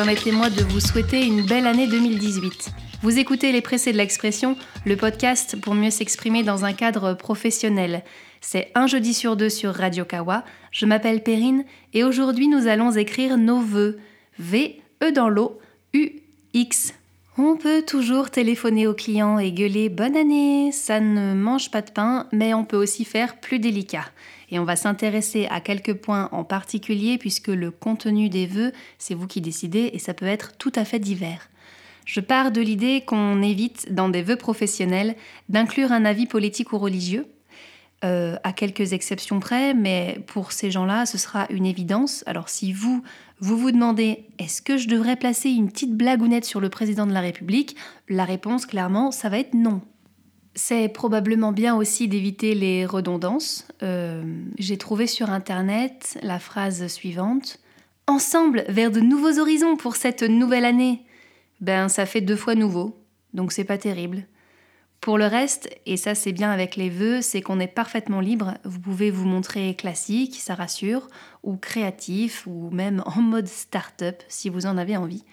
permettez-moi de vous souhaiter une belle année 2018. Vous écoutez Les Pressés de l'expression, le podcast pour mieux s'exprimer dans un cadre professionnel. C'est un jeudi sur deux sur Radio Kawa. Je m'appelle Perrine et aujourd'hui nous allons écrire nos vœux. V, E dans l'eau, U, X. On peut toujours téléphoner au client et gueuler Bonne année, ça ne mange pas de pain, mais on peut aussi faire plus délicat. Et on va s'intéresser à quelques points en particulier puisque le contenu des vœux, c'est vous qui décidez et ça peut être tout à fait divers. Je pars de l'idée qu'on évite, dans des vœux professionnels, d'inclure un avis politique ou religieux, euh, à quelques exceptions près, mais pour ces gens-là, ce sera une évidence. Alors si vous, vous vous demandez, est-ce que je devrais placer une petite blagounette sur le président de la République? La réponse, clairement, ça va être non. C'est probablement bien aussi d'éviter les redondances. Euh, j'ai trouvé sur Internet la phrase suivante. Ensemble vers de nouveaux horizons pour cette nouvelle année. Ben ça fait deux fois nouveau, donc c'est pas terrible. Pour le reste, et ça c'est bien avec les vœux, c'est qu'on est parfaitement libre. Vous pouvez vous montrer classique, ça rassure, ou créatif, ou même en mode start-up si vous en avez envie.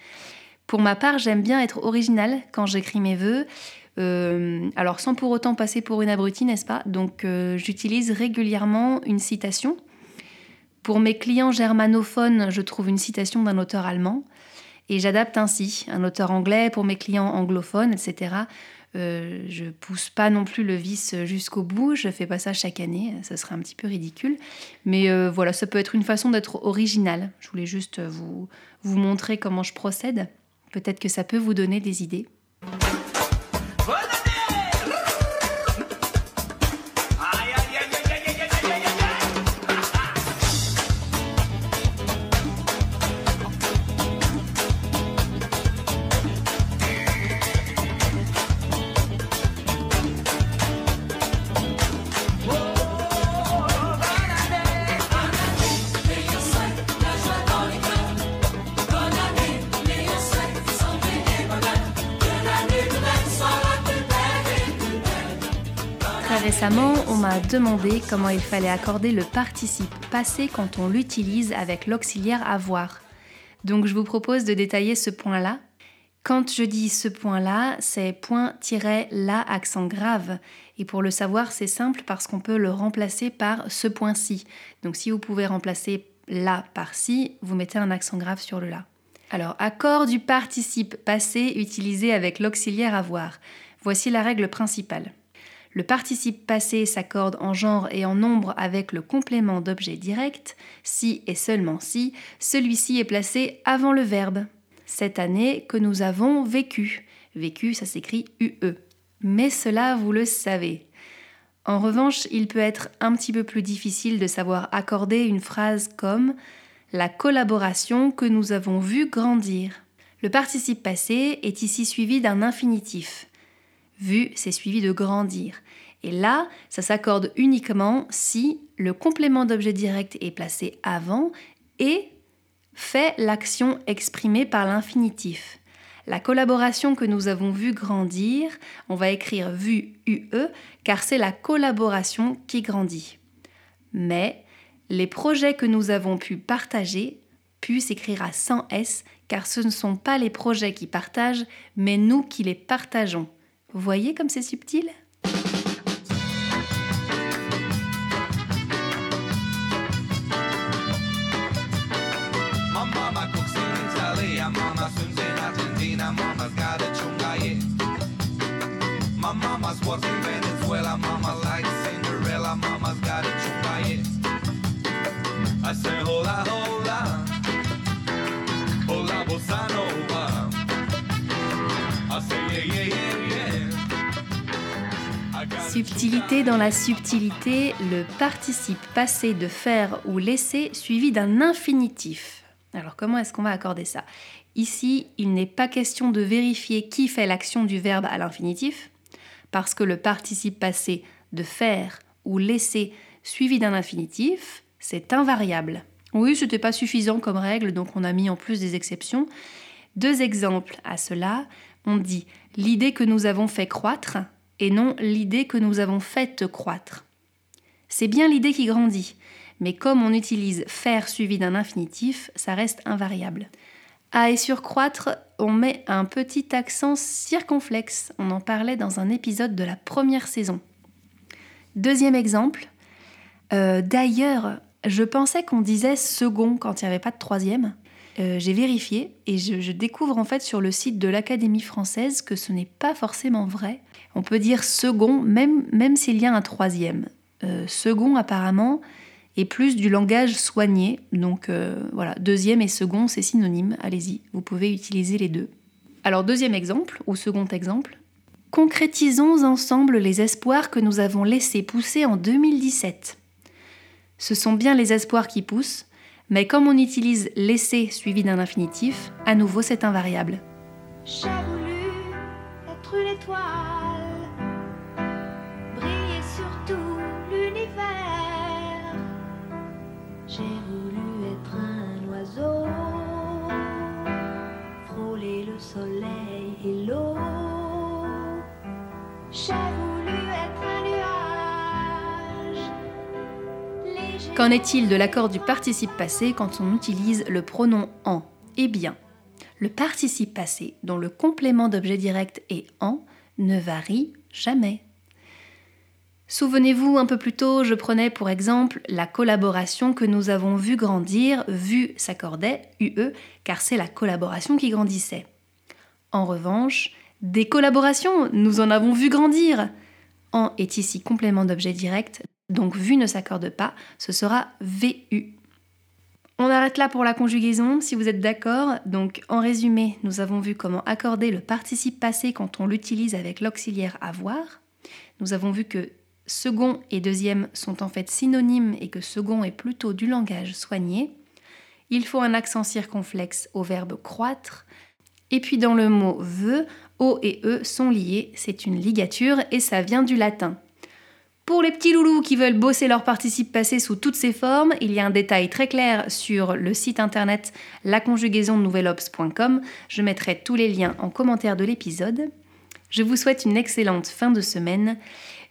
Pour ma part, j'aime bien être original quand j'écris mes vœux. Euh, alors sans pour autant passer pour une abrutie, n'est-ce pas? Donc euh, j'utilise régulièrement une citation. Pour mes clients germanophones, je trouve une citation d'un auteur allemand et j'adapte ainsi un auteur anglais pour mes clients anglophones, etc. Euh, je pousse pas non plus le vice jusqu'au bout, je fais pas ça chaque année, ça serait un petit peu ridicule. Mais euh, voilà, ça peut être une façon d'être original. Je voulais juste vous, vous montrer comment je procède. Peut-être que ça peut vous donner des idées. Récemment, on m'a demandé comment il fallait accorder le participe passé quand on l'utilise avec l'auxiliaire avoir. Donc je vous propose de détailler ce point-là. Quand je dis ce point-là, c'est point-la accent grave. Et pour le savoir, c'est simple parce qu'on peut le remplacer par ce point-ci. Donc si vous pouvez remplacer la par ci, vous mettez un accent grave sur le la. Alors, accord du participe passé utilisé avec l'auxiliaire avoir. Voici la règle principale. Le participe passé s'accorde en genre et en nombre avec le complément d'objet direct, si et seulement si celui-ci est placé avant le verbe. Cette année que nous avons vécu. Vécu, ça s'écrit UE. Mais cela, vous le savez. En revanche, il peut être un petit peu plus difficile de savoir accorder une phrase comme la collaboration que nous avons vu grandir. Le participe passé est ici suivi d'un infinitif. Vu, c'est suivi de grandir. Et là, ça s'accorde uniquement si le complément d'objet direct est placé avant et fait l'action exprimée par l'infinitif. La collaboration que nous avons vu grandir, on va écrire vu UE car c'est la collaboration qui grandit. Mais les projets que nous avons pu partager, pu s'écrire sans S car ce ne sont pas les projets qui partagent, mais nous qui les partageons. Voyez comme c'est subtil? Subtilité dans la subtilité, le participe passé de faire ou laisser suivi d'un infinitif. Alors comment est-ce qu'on va accorder ça? Ici, il n'est pas question de vérifier qui fait l'action du verbe à l'infinitif, parce que le participe passé de faire ou laisser suivi d'un infinitif, c'est invariable. Oui, ce n'était pas suffisant comme règle, donc on a mis en plus des exceptions. Deux exemples à cela. On dit l'idée que nous avons fait croître et non l'idée que nous avons faite croître. C'est bien l'idée qui grandit, mais comme on utilise faire suivi d'un infinitif, ça reste invariable. Ah, et sur croître, on met un petit accent circonflexe. On en parlait dans un épisode de la première saison. Deuxième exemple. Euh, d'ailleurs, je pensais qu'on disait second quand il n'y avait pas de troisième. Euh, j'ai vérifié et je, découvre en fait sur le site de l'Académie française que ce n'est pas forcément vrai. On peut dire second même, même s'il y a un troisième. Euh, second apparemment est plus du langage soigné. Donc voilà, deuxième et second c'est synonyme. Allez-y, vous pouvez utiliser les deux. Alors deuxième exemple ou second exemple. Concrétisons ensemble les espoirs que nous avons laissés pousser en 2017. Ce sont bien les espoirs qui poussent, mais comme on utilise laisser suivi d'un infinitif, à nouveau c'est invariable. J'ai voulu être l'étoile, Qu'en est-il de l'accord du participe passé quand on utilise le pronom en? Eh bien, le participe passé dont le complément d'objet direct est en ne varie jamais. Souvenez-vous, un peu plus tôt, je prenais pour exemple la collaboration que nous avons vu grandir, vu s'accordait, UE, car c'est la collaboration qui grandissait. En revanche, des collaborations, nous en avons vu grandir. En est ici complément d'objet direct, donc vu ne s'accorde pas, ce sera VU. On arrête là pour la conjugaison, si vous êtes d'accord. Donc en résumé, nous avons vu comment accorder le participe passé quand on l'utilise avec l'auxiliaire avoir. Nous avons vu que second et deuxième sont en fait synonymes et que second est plutôt du langage soigné. Il faut un accent circonflexe au verbe croître. Et puis dans le mot veut, O et E sont liés, c'est une ligature et ça vient du latin. Pour les petits loulous qui veulent bosser leur participe passé sous toutes ses formes, il y a un détail très clair sur le site internet laconjugaison-nouvelops.com. Je mettrai tous les liens en commentaire de l'épisode. Je vous souhaite une excellente fin de semaine.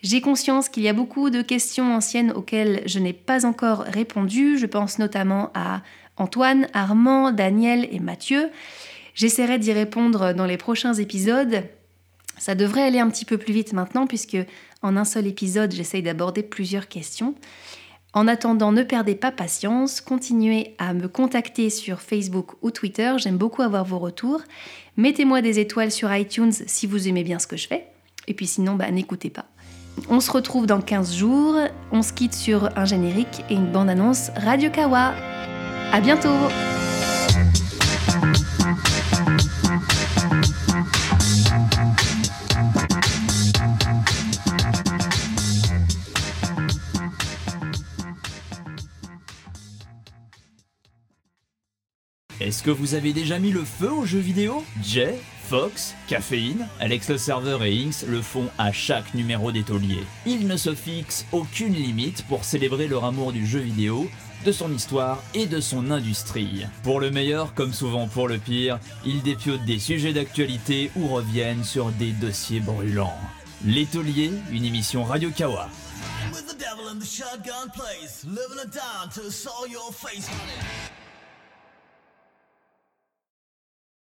J'ai conscience qu'il y a beaucoup de questions anciennes auxquelles je n'ai pas encore répondu. Je pense notamment à Antoine, Armand, Daniel et Mathieu. J'essaierai d'y répondre dans les prochains épisodes. Ça devrait aller un petit peu plus vite maintenant puisque en un seul épisode, j'essaye d'aborder plusieurs questions. En attendant, ne perdez pas patience, continuez à me contacter sur Facebook ou Twitter, j'aime beaucoup avoir vos retours. Mettez-moi des étoiles sur iTunes si vous aimez bien ce que je fais. Et puis sinon, bah, n'écoutez pas. On se retrouve dans 15 jours, on se quitte sur un générique et une bande-annonce Radio Kawa. À bientôt Est-ce que vous avez déjà mis le feu aux jeux vidéo? Jay, Fox, Caféine, Alex le serveur et Inks le font à chaque numéro des tauliers. Ils ne se fixent aucune limite pour célébrer leur amour du jeu vidéo, de son histoire et de son industrie. Pour le meilleur comme souvent pour le pire, ils dépiotent des sujets d'actualité ou reviennent sur des dossiers brûlants. Les tauliers, une émission Radio Kawa.